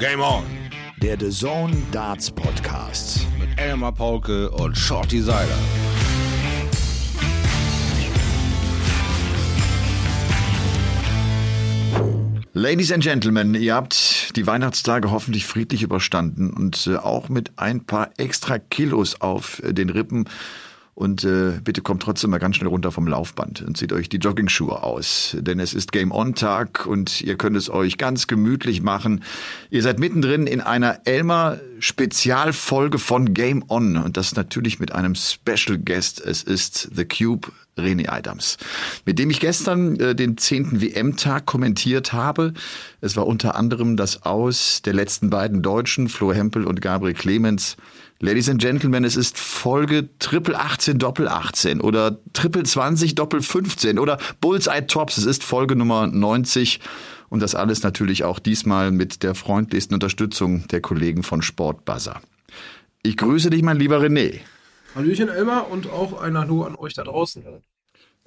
Game On. Der The Zone Darts Podcast. Mit Elmar Paulke und Shorty Seiler. Ladies and Gentlemen, ihr habt die Weihnachtstage hoffentlich friedlich überstanden und äh, auch mit ein paar extra Kilos auf äh, den Rippen. Und äh, bitte kommt trotzdem mal ganz schnell runter vom Laufband und zieht euch die Jogging-Schuhe aus. Denn es ist Game-On-Tag und ihr könnt es euch ganz gemütlich machen. Ihr seid mittendrin in einer Elmer-Spezialfolge von Game On. Und das natürlich mit einem Special Guest. Es ist The Cube, René Adams, mit dem ich gestern äh, den 10. WM-Tag kommentiert habe. Es war unter anderem das Aus der letzten beiden Deutschen, Flo Hempel und Gabriel Clemens. Ladies and Gentlemen, es ist Folge Triple 18 Doppel 18 oder Triple 20 Doppel 15 oder Bullseye Tops. Es ist Folge Nummer 90 und das alles natürlich auch diesmal mit der freundlichsten Unterstützung der Kollegen von Sportbuzzer. Ich grüße dich, mein lieber René. Hallöchen Elmar und auch ein Hallo an euch da draußen.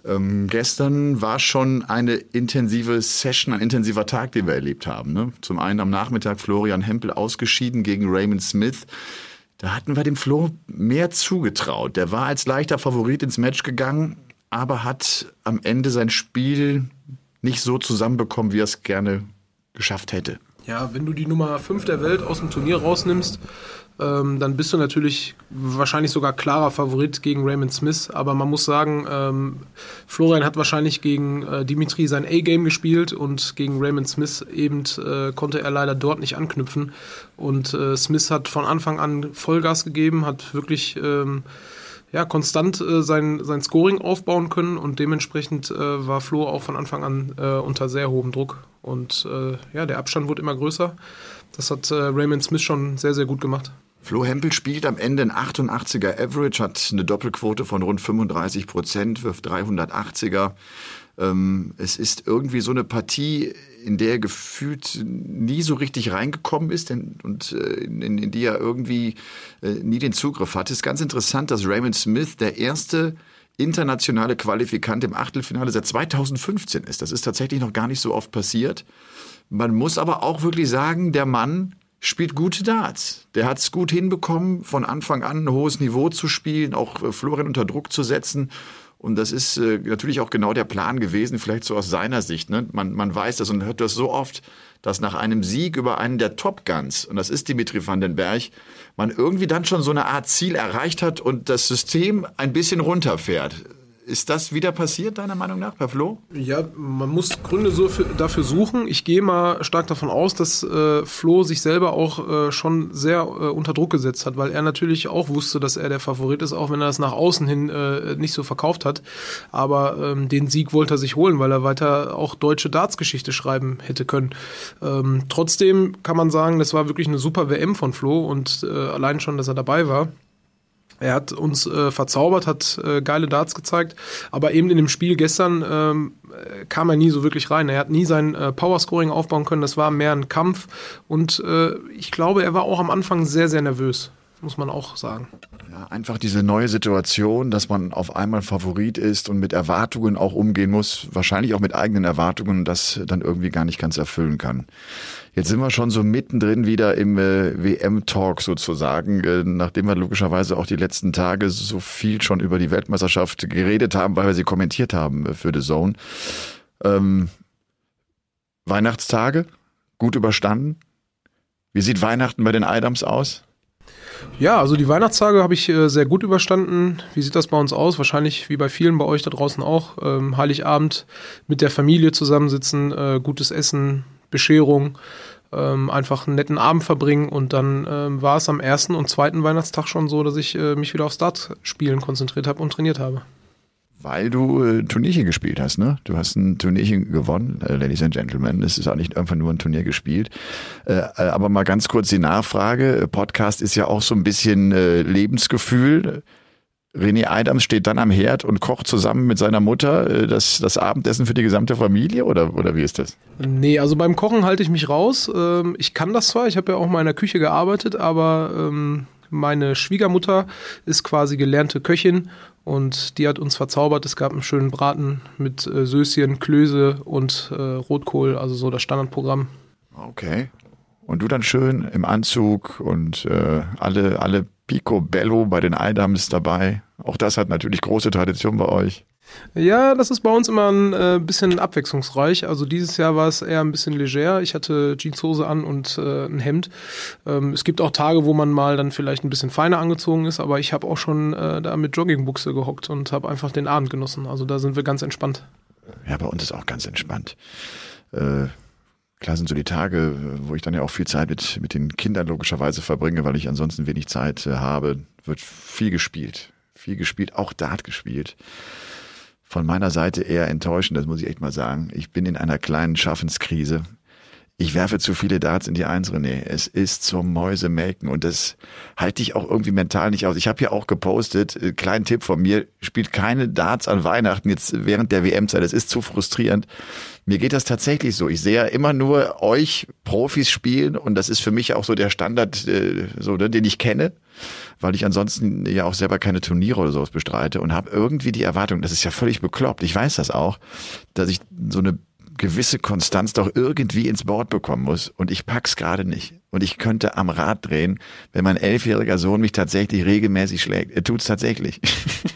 Ähm, gestern war schon eine intensive Session, ein intensiver Tag, den wir erlebt haben. Ne? Zum einen am Nachmittag Florian Hempel ausgeschieden gegen Raymond Smith. Da hatten wir dem Flo mehr zugetraut. Der war als leichter Favorit ins Match gegangen, aber hat am Ende sein Spiel nicht so zusammenbekommen, wie er es gerne geschafft hätte. Ja, wenn du die Nummer 5 der Welt aus dem Turnier rausnimmst, ähm, dann bist du natürlich wahrscheinlich sogar klarer Favorit gegen Raymond Smith. Aber man muss sagen, ähm, Florian hat wahrscheinlich gegen äh, Dimitri sein A-Game gespielt und gegen Raymond Smith eben äh, konnte er leider dort nicht anknüpfen. Und äh, Smith hat von Anfang an Vollgas gegeben, hat wirklich ähm, ja, konstant äh, sein, sein Scoring aufbauen können und dementsprechend äh, war Flo auch von Anfang an äh, unter sehr hohem Druck. Und äh, ja, der Abstand wurde immer größer. Das hat äh, Raymond Smith schon sehr, sehr gut gemacht. Flo Hempel spielt am Ende ein 88er Average, hat eine Doppelquote von rund 35 Prozent, wirft 380er. Ähm, es ist irgendwie so eine Partie, in der er gefühlt nie so richtig reingekommen ist und äh, in, in, die er irgendwie äh, nie den Zugriff hatte. Es ist ganz interessant, dass Raymond Smith der erste internationale Qualifikant im Achtelfinale seit 2015 ist. Das ist tatsächlich noch gar nicht so oft passiert. Man muss aber auch wirklich sagen, der Mann spielt gute Darts. Der hat es gut hinbekommen, von Anfang an ein hohes Niveau zu spielen, auch äh, Florian unter Druck zu setzen. Und das ist äh, natürlich auch genau der Plan gewesen, vielleicht so aus seiner Sicht. Ne? Man, man weiß das und hört das so oft, dass nach einem Sieg über einen der Top Guns, und das ist Dimitri van den Berg, man irgendwie dann schon so eine Art Ziel erreicht hat und das System ein bisschen runterfährt. Ist das wieder passiert, deiner Meinung nach, Herr Flo? Ja, man muss Gründe so für, dafür suchen. Ich gehe mal stark davon aus, dass äh, Flo sich selber auch äh, schon sehr äh, unter Druck gesetzt hat, weil er natürlich auch wusste, dass er der Favorit ist, auch wenn er das nach außen hin äh, nicht so verkauft hat. Aber ähm, den Sieg wollte er sich holen, weil er weiter auch deutsche Darts-Geschichte schreiben hätte können. Ähm, trotzdem kann man sagen, das war wirklich eine super WM von Flo und äh, allein schon, dass er dabei war. Er hat uns äh, verzaubert, hat äh, geile Darts gezeigt, aber eben in dem Spiel gestern ähm, äh, kam er nie so wirklich rein. Er hat nie sein äh, Powerscoring aufbauen können, das war mehr ein Kampf. Und äh, ich glaube, er war auch am Anfang sehr, sehr nervös, muss man auch sagen. Ja, einfach diese neue Situation, dass man auf einmal Favorit ist und mit Erwartungen auch umgehen muss, wahrscheinlich auch mit eigenen Erwartungen, das dann irgendwie gar nicht ganz erfüllen kann. Jetzt sind wir schon so mittendrin wieder im äh, WM-Talk sozusagen, äh, nachdem wir logischerweise auch die letzten Tage so viel schon über die Weltmeisterschaft geredet haben, weil wir sie kommentiert haben äh, für The Zone. Ähm, Weihnachtstage, gut überstanden. Wie sieht Weihnachten bei den Adams aus? Ja, also die Weihnachtstage habe ich äh, sehr gut überstanden. Wie sieht das bei uns aus? Wahrscheinlich wie bei vielen bei euch da draußen auch. Ähm, Heiligabend mit der Familie zusammensitzen, äh, gutes Essen, Bescherung, ähm, einfach einen netten Abend verbringen und dann ähm, war es am ersten und zweiten Weihnachtstag schon so, dass ich äh, mich wieder aufs Dartspielen konzentriert habe und trainiert habe. Weil du äh, Turnierchen gespielt hast, ne? Du hast ein Turnierchen gewonnen, äh, Ladies and Gentlemen. Es ist auch nicht einfach nur ein Turnier gespielt. Äh, äh aber mal ganz kurz die Nachfrage. Podcast ist ja auch so ein bisschen äh, Lebensgefühl. René Adams steht dann am Herd und kocht zusammen mit seiner Mutter äh, das, das Abendessen für die gesamte Familie oder, oder wie ist das? Nee, also beim Kochen halte ich mich raus. Ähm, ich kann das zwar, ich habe ja auch mal in der Küche gearbeitet, aber ähm, meine Schwiegermutter ist quasi gelernte Köchin und die hat uns verzaubert. Es gab einen schönen Braten mit äh, Söschen, Klöße und äh, Rotkohl, also so das Standardprogramm. Okay. Und du dann schön im Anzug und äh, alle, alle Picobello bei den Eidams dabei. Auch das hat natürlich große Tradition bei euch. Ja, das ist bei uns immer ein äh, bisschen abwechslungsreich. Also dieses Jahr war es eher ein bisschen leger. Ich hatte Jeanshose an und äh, ein Hemd. Ähm, es gibt auch Tage, wo man mal dann vielleicht ein bisschen feiner angezogen ist, aber ich habe auch schon äh, da mit Joggingbuchse gehockt und habe einfach den Abend genossen. Also da sind wir ganz entspannt. Ja, bei uns ist auch ganz entspannt. Äh, klar sind so die Tage, wo ich dann ja auch viel Zeit mit, mit den Kindern logischerweise verbringe, weil ich ansonsten wenig Zeit äh, habe, wird viel gespielt. Viel gespielt, auch Dart gespielt von meiner Seite eher enttäuschend, das muss ich echt mal sagen. Ich bin in einer kleinen Schaffenskrise. Ich werfe zu viele Darts in die Eins, René. Es ist zum Mäusemelken und das halte ich auch irgendwie mental nicht aus. Ich habe ja auch gepostet, äh, kleinen Tipp von mir, spielt keine Darts an Weihnachten jetzt während der WM-Zeit. Das ist zu frustrierend. Mir geht das tatsächlich so. Ich sehe ja immer nur euch Profis spielen und das ist für mich auch so der Standard, äh, so, ne, den ich kenne weil ich ansonsten ja auch selber keine Turniere oder sowas bestreite und habe irgendwie die Erwartung, das ist ja völlig bekloppt, ich weiß das auch, dass ich so eine gewisse Konstanz doch irgendwie ins Board bekommen muss und ich pack's gerade nicht. Und ich könnte am Rad drehen, wenn mein elfjähriger Sohn mich tatsächlich regelmäßig schlägt. Er tut's tatsächlich.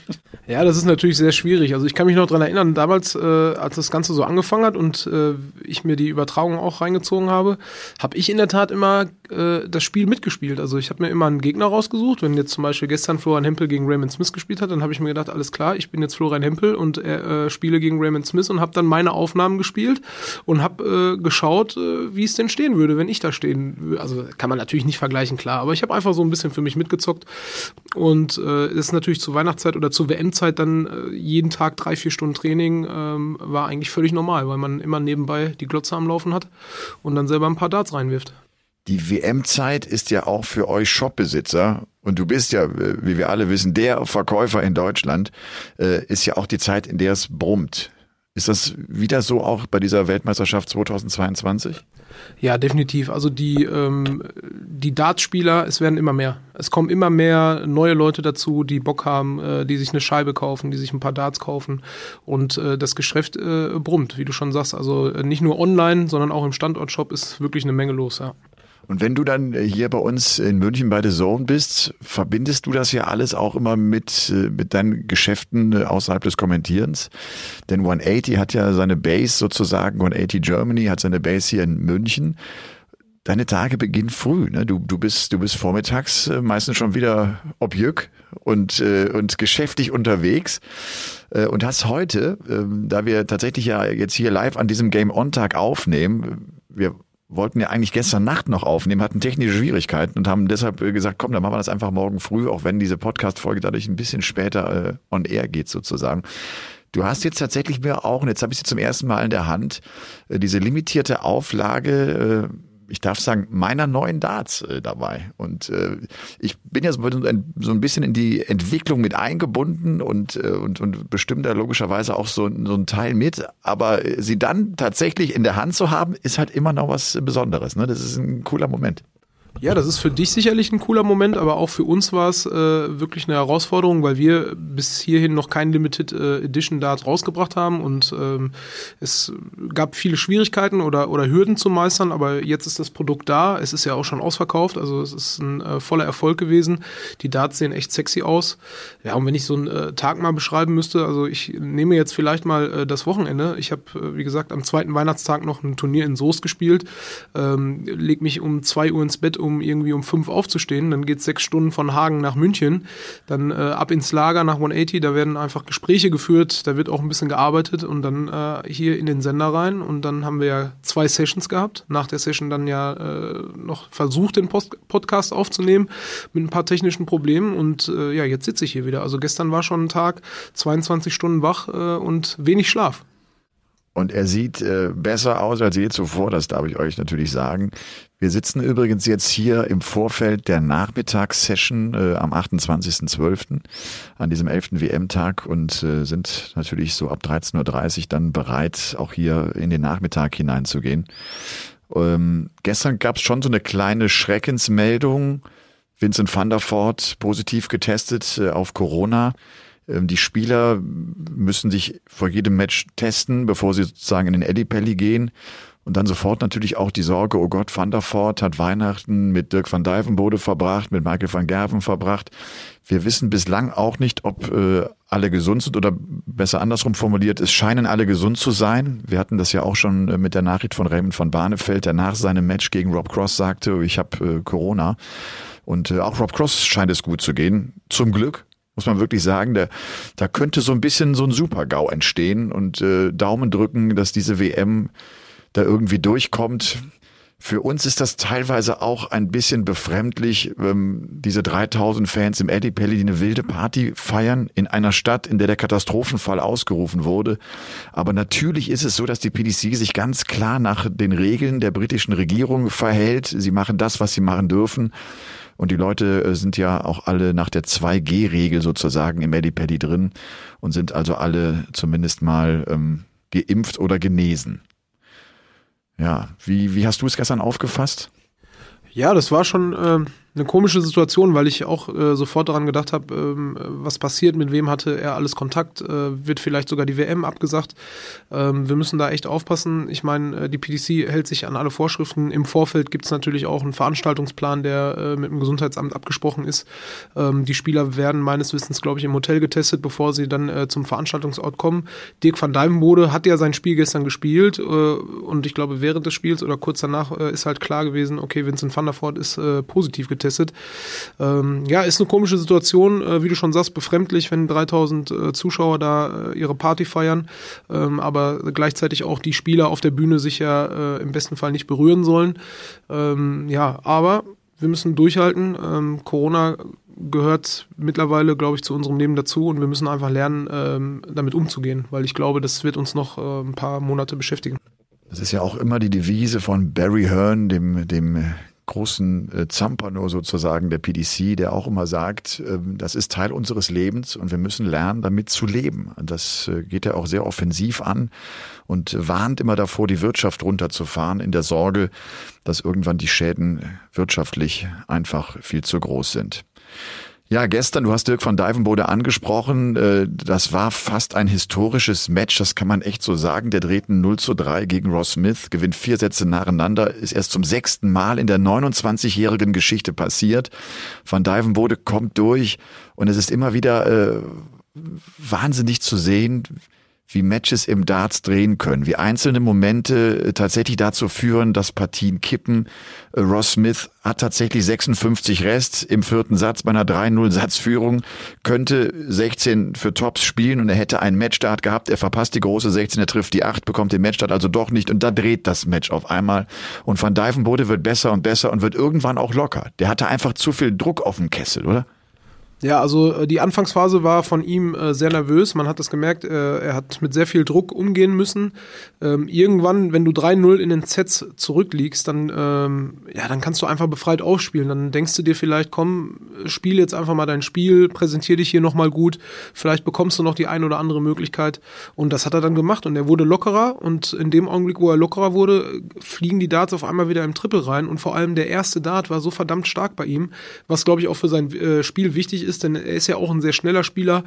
Ja, das ist natürlich sehr schwierig. Also ich kann mich noch dran erinnern, damals, äh, als das Ganze so angefangen hat und äh, ich mir die Übertragung auch reingezogen habe, habe ich in der Tat immer äh, das Spiel mitgespielt. Also ich habe mir immer einen Gegner rausgesucht. Wenn jetzt zum Beispiel gestern Florian Hempel gegen Raymond Smith gespielt hat, dann habe ich mir gedacht, alles klar, ich bin jetzt Florian Hempel und äh, spiele gegen Raymond Smith und habe dann meine Aufnahmen gespielt und habe äh, geschaut, äh, wie es denn stehen würde, wenn ich da stehen würde. Also kann man natürlich nicht vergleichen, klar, aber ich habe einfach so ein bisschen für mich mitgezockt und äh, das ist natürlich zur Weihnachtszeit oder zur WM Zeit dann äh, jeden Tag drei, vier Stunden Training ähm, war eigentlich völlig normal, weil man immer nebenbei die Glotze am Laufen hat und dann selber ein paar Darts reinwirft. Die WM-Zeit ist ja auch für euch Shopbesitzer und du bist ja, wie wir alle wissen, der Verkäufer in Deutschland, äh, ist ja auch die Zeit, in der es brummt. Ist das wieder so auch bei dieser Weltmeisterschaft 2022? Ja, definitiv. Also die, ähm, die Dartspieler, es werden immer mehr. Es kommen immer mehr neue Leute dazu, die Bock haben, äh, die sich eine Scheibe kaufen, die sich ein paar Darts kaufen. Und äh, das Geschäft äh, brummt, wie du schon sagst. Also äh, nicht nur online, sondern auch im Standortshop ist wirklich eine Menge los, ja. Und wenn du dann äh, hier bei uns in München bei The Zone bist, verbindest du das ja alles auch immer mit, äh, mit deinen Geschäften äh, außerhalb des Kommentierens? Denn 180 hat ja seine Base sozusagen, 180 Germany hat seine Base hier in München. Deine Tage beginnen früh, ne? Du, du bist, du bist vormittags meistens schon wieder objück und, und geschäftig unterwegs und hast heute, ähm, da wir tatsächlich ja jetzt hier live an diesem Game On Tag aufnehmen, wir wollten ja eigentlich gestern Nacht noch aufnehmen, hatten technische Schwierigkeiten und haben deshalb äh, gesagt, komm, dann machen wir das einfach morgen früh, auch wenn diese Podcast-Folge dadurch ein bisschen später äh, on air geht sozusagen. Du hast jetzt tatsächlich mir auch, und jetzt habe ich sie zum ersten Mal in der Hand, äh, diese limitierte Auflage äh, ich darf sagen, meiner neuen Darts äh, dabei. Und äh, ich bin ja so ein, bisschen in die Entwicklung mit eingebunden und, äh, und, und bestimmt da logischerweise auch so, so ein Teil mit. Aber sie dann tatsächlich in der Hand zu haben, ist halt immer noch was Besonderes. Ne? Das ist ein cooler Moment. Ja, das ist für dich sicherlich ein cooler Moment, aber auch für uns war es äh, wirklich eine Herausforderung, weil wir bis hierhin noch kein Limited äh, Edition Dart rausgebracht haben und ähm, es gab viele Schwierigkeiten oder, oder Hürden zu meistern, aber jetzt ist das Produkt da. Es ist ja auch schon ausverkauft, also es ist ein äh, voller Erfolg gewesen. Die Darts sehen echt sexy aus. Ja, und wenn ich so einen äh, Tag mal beschreiben müsste, also ich nehme jetzt vielleicht mal äh, das Wochenende. Ich habe, äh, wie gesagt, am zweiten Weihnachtstag noch ein Turnier in Soest gespielt, ähm, leg mich um zwei Uhr ins Bett, um um irgendwie um fünf aufzustehen. Dann geht sechs Stunden von Hagen nach München, dann äh, ab ins Lager nach 180. Da werden einfach Gespräche geführt, da wird auch ein bisschen gearbeitet und dann äh, hier in den Sender rein. Und dann haben wir ja zwei Sessions gehabt. Nach der Session dann ja äh, noch versucht, den Post Podcast aufzunehmen mit ein paar technischen Problemen. Und äh, ja, jetzt sitze ich hier wieder. Also gestern war schon ein Tag, 22 Stunden wach äh, und wenig Schlaf. Und er sieht äh, besser aus als je zuvor, das darf ich euch natürlich sagen. Wir sitzen übrigens jetzt hier im Vorfeld der Nachmittagssession äh, am 28.12. an diesem 11. WM-Tag und äh, sind natürlich so ab 13.30 Uhr dann bereit, auch hier in den Nachmittag hineinzugehen. Ähm, gestern gab es schon so eine kleine Schreckensmeldung. Vincent van der Voort positiv getestet äh, auf Corona. Ähm, die Spieler müssen sich vor jedem Match testen, bevor sie sozusagen in den Ellipelli gehen. Und dann sofort natürlich auch die Sorge, oh Gott, Van der Voort hat Weihnachten mit Dirk van Dijvenbode verbracht, mit Michael van Gerven verbracht. Wir wissen bislang auch nicht, ob äh, alle gesund sind oder besser andersrum formuliert, es scheinen alle gesund zu sein. Wir hatten das ja auch schon äh, mit der Nachricht von Raymond van Barneveld, der nach seinem Match gegen Rob Cross sagte, ich habe äh, Corona. Und äh, auch Rob Cross scheint es gut zu gehen. Zum Glück, muss man wirklich sagen, da, da könnte so ein bisschen so ein Super-GAU entstehen und äh, Daumen drücken, dass diese WM da irgendwie durchkommt. Für uns ist das teilweise auch ein bisschen befremdlich, ähm, diese 3000 Fans im Eddie Pelli, die eine wilde Party feiern in einer Stadt, in der der Katastrophenfall ausgerufen wurde. Aber natürlich ist es so, dass die PDC sich ganz klar nach den Regeln der britischen Regierung verhält. Sie machen das, was sie machen dürfen. Und die Leute äh, sind ja auch alle nach der 2G-Regel sozusagen im Eddie Pelli drin und sind also alle zumindest mal ähm, geimpft oder genesen. Ja, wie, wie hast du es gestern aufgefasst? Ja, das war schon äh, eine komische Situation, weil ich auch äh, sofort daran gedacht habe, ähm, was passiert, mit wem hatte er alles Kontakt, äh, wird vielleicht sogar die WM abgesagt. Ähm, wir müssen da echt aufpassen. Ich meine, äh, die PDC hält sich an alle Vorschriften. Im Vorfeld gibt es natürlich auch einen Veranstaltungsplan, der äh, mit dem Gesundheitsamt abgesprochen ist. Ähm, die Spieler werden meines Wissens, glaube ich, im Hotel getestet, bevor sie dann äh, zum Veranstaltungsort kommen. Dirk van Dijvenbode hat ja sein Spiel gestern gespielt äh, und ich glaube, während des Spiels oder kurz danach ist halt klar gewesen, okay, Vincent van der Voort ist positiv getestet getestet. Ähm, ja, ist eine komische Situation, äh, wie du schon sagst, befremdlich, wenn 3000 äh, Zuschauer da äh, ihre Party feiern, ähm, aber gleichzeitig auch die Spieler auf der Bühne sich ja äh, im besten Fall nicht berühren sollen. Ähm, ja, aber wir müssen durchhalten. Ähm, Corona gehört mittlerweile, glaube ich, zu unserem Leben dazu und wir müssen einfach lernen, ähm, damit umzugehen, weil ich glaube, das wird uns noch äh, ein paar Monate beschäftigen. Das ist ja auch immer die Devise von Barry Hearn, dem, dem großen äh, Zampano sozusagen der PDC, der auch immer sagt, äh, das ist Teil unseres Lebens und wir müssen lernen, damit zu leben. Das äh, geht er auch sehr offensiv an und warnt immer davor, die Wirtschaft runterzufahren, in der Sorge, dass irgendwann die Schäden wirtschaftlich einfach viel zu groß sind. Ja, gestern, du hast Dirk von Dijvenbode angesprochen, äh, das war fast ein historisches Match, das kann man echt so sagen. Der dreht 0 zu 3 gegen Ross Smith, gewinnt vier Sätze nacheinander, ist erst zum sechsten Mal in der 29-jährigen Geschichte passiert. Van Dijvenbode kommt durch und es ist immer wieder äh, wahnsinnig zu sehen, wie Matches im Darts drehen können, wie einzelne Momente äh, tatsächlich dazu führen, dass Partien kippen. Äh, Ross Smith hat tatsächlich 56 Rest im vierten Satz bei einer 3-0 Satzführung, könnte 16 für Tops spielen und er hätte einen Matchstart gehabt. Er verpasst die große 16, er trifft die 8, bekommt den Matchstart also doch nicht und da dreht das Match auf einmal. Und Van Dijvenbode wird besser und besser und wird irgendwann auch locker. Der hatte einfach zu viel Druck auf dem Kessel, oder? Ja, also äh, die Anfangsphase war von ihm äh, sehr nervös. Man hat das gemerkt, äh, er hat mit sehr viel Druck umgehen müssen. Ähm, irgendwann, wenn du 3-0 in den Sets zurückliegst, dann, ähm, ja, dann kannst du einfach befreit aufspielen. Dann denkst du dir vielleicht, komm, spiel jetzt einfach mal dein Spiel, präsentier dich hier nochmal gut. Vielleicht bekommst du noch die ein oder andere Möglichkeit. Und das hat er dann gemacht und er wurde lockerer. Und in dem Augenblick, wo er lockerer wurde, fliegen die Darts auf einmal wieder im Triple rein. Und vor allem der erste Dart war so verdammt stark bei ihm, was, glaube ich, auch für sein äh, Spiel wichtig ist ist, denn er ist ja auch ein sehr schneller Spieler.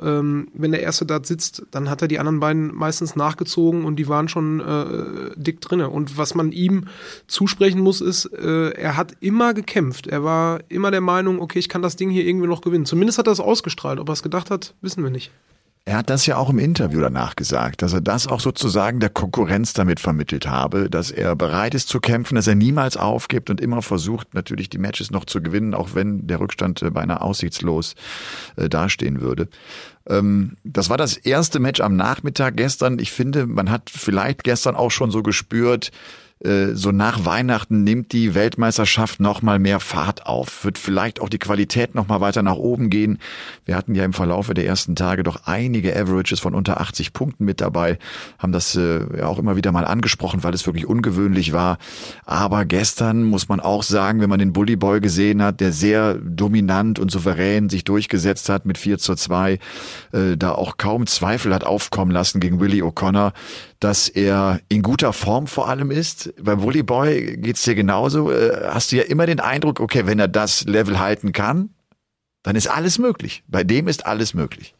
Ähm, wenn der erste Dart sitzt, dann hat er die anderen beiden meistens nachgezogen und die waren schon äh, dick drinne. Und was man ihm zusprechen muss, ist, äh, er hat immer gekämpft. Er war immer der Meinung, okay, ich kann das Ding hier irgendwie noch gewinnen. Zumindest hat er es ausgestrahlt. Ob er es gedacht hat, wissen wir nicht. Er hat das ja auch im Interview danach gesagt, dass er das auch sozusagen der Konkurrenz damit vermittelt habe, dass er bereit ist zu kämpfen, dass er niemals aufgibt und immer versucht, natürlich die Matches noch zu gewinnen, auch wenn der Rückstand äh, beinahe aussichtslos äh, dastehen würde. Ähm, das war das erste Match am Nachmittag gestern. Ich finde, man hat vielleicht gestern auch schon so gespürt, so nach Weihnachten nimmt die Weltmeisterschaft noch mal mehr Fahrt auf, wird vielleicht auch die Qualität noch mal weiter nach oben gehen. Wir hatten ja im Verlaufe der ersten Tage doch einige Averages von unter 80 Punkten mit dabei, haben das äh, auch immer wieder mal angesprochen, weil es wirklich ungewöhnlich war. Aber gestern muss man auch sagen, wenn man den Bully Boy gesehen hat, der sehr dominant und souverän sich durchgesetzt hat mit 4 zu 2, äh, da auch kaum Zweifel hat aufkommen lassen gegen Willie O'Connor, dass er in guter Form vor allem ist. Beim Volleyboy geht's dir genauso. Äh, hast du ja immer den Eindruck, okay, wenn er das Level halten kann, dann ist alles möglich. Bei dem ist alles möglich.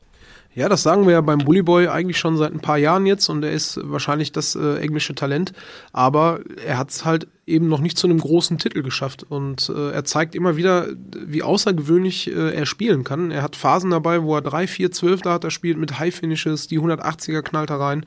Ja, das sagen wir ja beim Bully Boy eigentlich schon seit ein paar Jahren jetzt und er ist wahrscheinlich das äh, englische Talent, aber er hat es halt eben noch nicht zu einem großen Titel geschafft. Und äh, er zeigt immer wieder, wie außergewöhnlich äh, er spielen kann. Er hat Phasen dabei, wo er 3, 4, 12 da hat er spielt mit High Finishes, die 180er knallt er rein.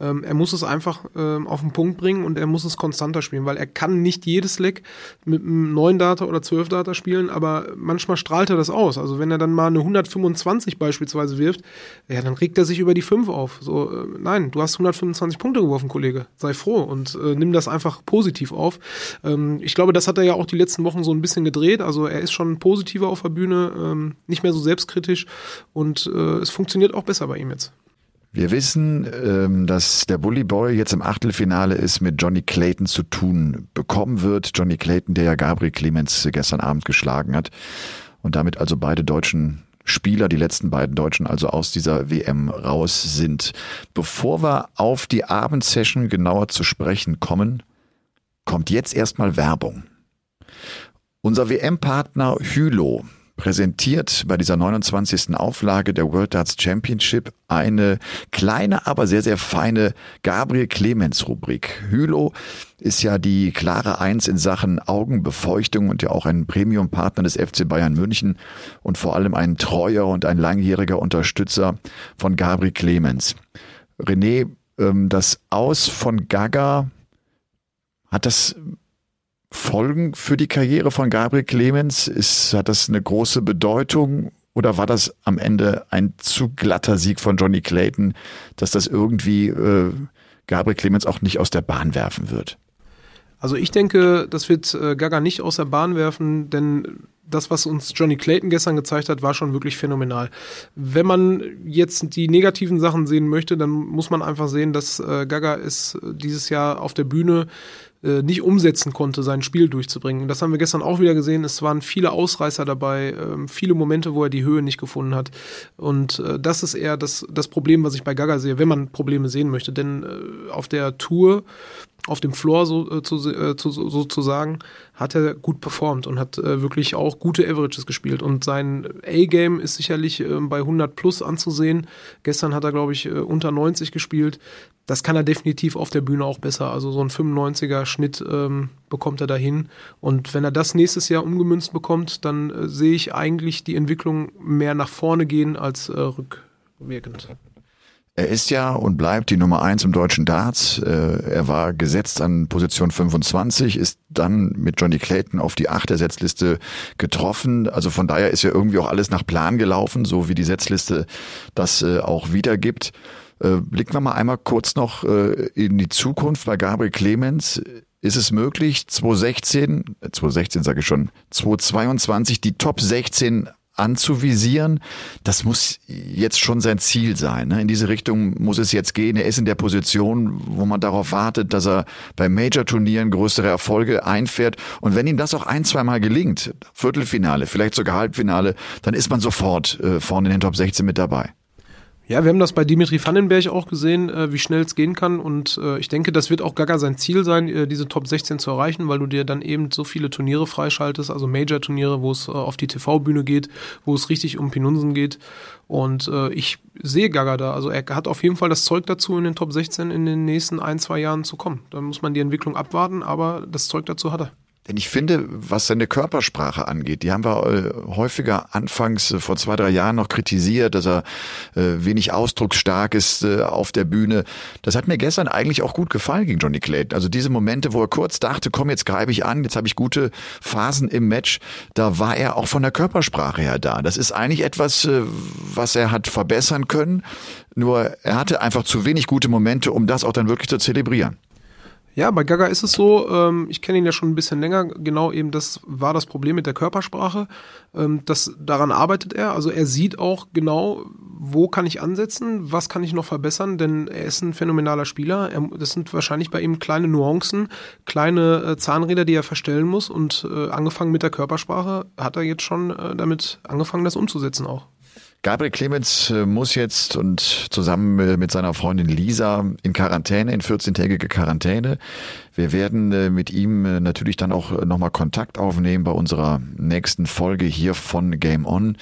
Ähm, er muss es einfach ähm, auf den Punkt bringen und er muss es konstanter spielen, weil er kann nicht jedes Leck mit einem 9 Data oder 12 Data spielen, aber manchmal strahlt er das aus. Also wenn er dann mal eine 125 beispielsweise wirft, ja, dann regt er sich über die 5 auf. So, äh, nein, du hast 125 Punkte geworfen, Kollege. Sei froh und äh, nimm das einfach positiv auf auf. Ähm, ich glaube, das hat er ja auch die letzten Wochen so ein bisschen gedreht. Also er ist schon positiver auf der Bühne, ähm, nicht mehr so selbstkritisch und äh, es funktioniert auch besser bei ihm jetzt. Wir wissen, ähm, dass der Bully Boy jetzt im Achtelfinale ist mit Johnny Clayton zu tun bekommen wird. Johnny Clayton, der ja Gabriel Clemens gestern Abend geschlagen hat und damit also beide deutschen Spieler, die letzten beiden Deutschen also aus dieser WM raus sind. Bevor wir auf die Abendsession genauer zu sprechen kommen, kommt jetzt erstmal Werbung. Unser WM-Partner Hylo präsentiert bei dieser 29. Auflage der World Darts Championship eine kleine, aber sehr, sehr feine Gabriel Clemens Rubrik. Hylo ist ja die klare Eins in Sachen Augenbefeuchtung und ja auch ein Premium-Partner des FC Bayern München und vor allem ein treuer und ein langjähriger Unterstützer von Gabriel Clemens. René, ähm, das Aus von Gaga hat das Folgen für die Karriere von Gabriel Clemens? Ist, hat das eine große Bedeutung oder war das am Ende ein zu glatter Sieg von Johnny Clayton, dass das irgendwie äh, Gabriel Clemens auch nicht aus der Bahn werfen wird? Also ich denke, das wird äh, Gaga nicht aus der Bahn werfen, denn das, was uns Johnny Clayton gestern gezeigt hat, war schon wirklich phänomenal. Wenn man jetzt die negativen Sachen sehen möchte, dann muss man einfach sehen, dass äh, Gaga es dieses Jahr auf der Bühne äh, nicht umsetzen konnte, sein Spiel durchzubringen. Das haben wir gestern auch wieder gesehen. Es waren viele Ausreißer dabei, äh, viele Momente, wo er die Höhe nicht gefunden hat. Und äh, das ist eher das, das Problem, was ich bei Gaga sehe, wenn man Probleme sehen möchte. Denn äh, auf der Tour auf dem Floor so, äh, zu, äh, zu, sozusagen, hat er gut performt und hat äh, wirklich auch gute Averages gespielt. Und sein A-Game ist sicherlich äh, bei 100 plus anzusehen. Gestern hat er, glaube ich, unter 90 gespielt. Das kann er definitiv auf der Bühne auch besser. Also so ein 95er Schnitt ähm, bekommt er dahin. Und wenn er das nächstes Jahr umgemünzt bekommt, dann sehe ich eigentlich die Entwicklung mehr nach vorne gehen als rückwirkend. Er ist ja und bleibt die Nummer eins im deutschen Darts. Äh, er war gesetzt an Position 25, ist dann mit Johnny Clayton auf die acht der Setzliste getroffen. Also von daher ist ja irgendwie auch alles nach Plan gelaufen, so wie die Setzliste das äh, auch wiedergibt. Äh, blicken wir mal einmal kurz noch in die Zukunft bei Gabriel Clemens. Ist es möglich, 2016, 2016 sage ich schon, 2022 die Top 16 anzuvisieren, das muss jetzt schon sein Ziel sein. Ne? In diese Richtung muss es jetzt gehen. Er ist in der Position, wo man darauf wartet, dass er bei Major-Turnieren größere Erfolge einfährt. Und wenn ihm das auch ein, zweimal gelingt, Viertelfinale, vielleicht sogar Halbfinale, dann ist man sofort äh, vorne in den Top 16 mit dabei. Ja, wir haben das bei Dimitri Vandenberg auch gesehen, äh, wie schnell es gehen kann. Und äh, ich denke, das wird auch Gaga sein Ziel sein, äh, diese Top 16 zu erreichen, weil du dir dann eben so viele Turniere freischaltest, also Major-Turniere, wo es äh, auf die TV-Bühne geht, wo es richtig um Pinunsen geht. Und äh, ich sehe Gaga da. Also er hat auf jeden Fall das Zeug dazu, in den Top 16 in den nächsten ein, zwei Jahren zu kommen. Da muss man die Entwicklung abwarten, aber das Zeug dazu hat er. Denn ich finde, was seine Körpersprache angeht, die haben wir äh, häufiger anfangs äh, vor zwei, drei Jahren noch kritisiert, dass er äh, wenig ausdrucksstark ist auf der Bühne. Das hat mir gestern eigentlich auch gut gefallen gegen Johnny Clayton. Also diese Momente, wo er kurz dachte, komm, jetzt greife ich an, jetzt habe ich gute Phasen im Match, da war er auch von der Körpersprache her da. Das ist eigentlich etwas, was er hat verbessern können. Nur er hatte einfach zu wenig gute Momente, um das auch dann wirklich zu zelebrieren. Ja, bei Gaga ist es so, ähm, ich kenne ihn ja schon ein bisschen länger, genau eben das war das Problem mit der Körpersprache. Ähm, das, daran arbeitet er, also er sieht auch genau, wo kann ich ansetzen, was kann ich noch verbessern, denn er ist ein phänomenaler Spieler. Er, das sind wahrscheinlich bei ihm kleine Nuancen, kleine äh, Zahnräder, die er verstellen muss und äh, angefangen mit der Körpersprache hat er jetzt schon äh, damit angefangen, das umzusetzen auch. Gabriel Clemens äh, muss jetzt und zusammen äh, mit seiner Freundin Lisa in Quarantäne, in 14-tägige Quarantäne. Wir werden äh, mit ihm natürlich dann auch nochmal Kontakt aufnehmen bei unserer nächsten Folge hier von Game On.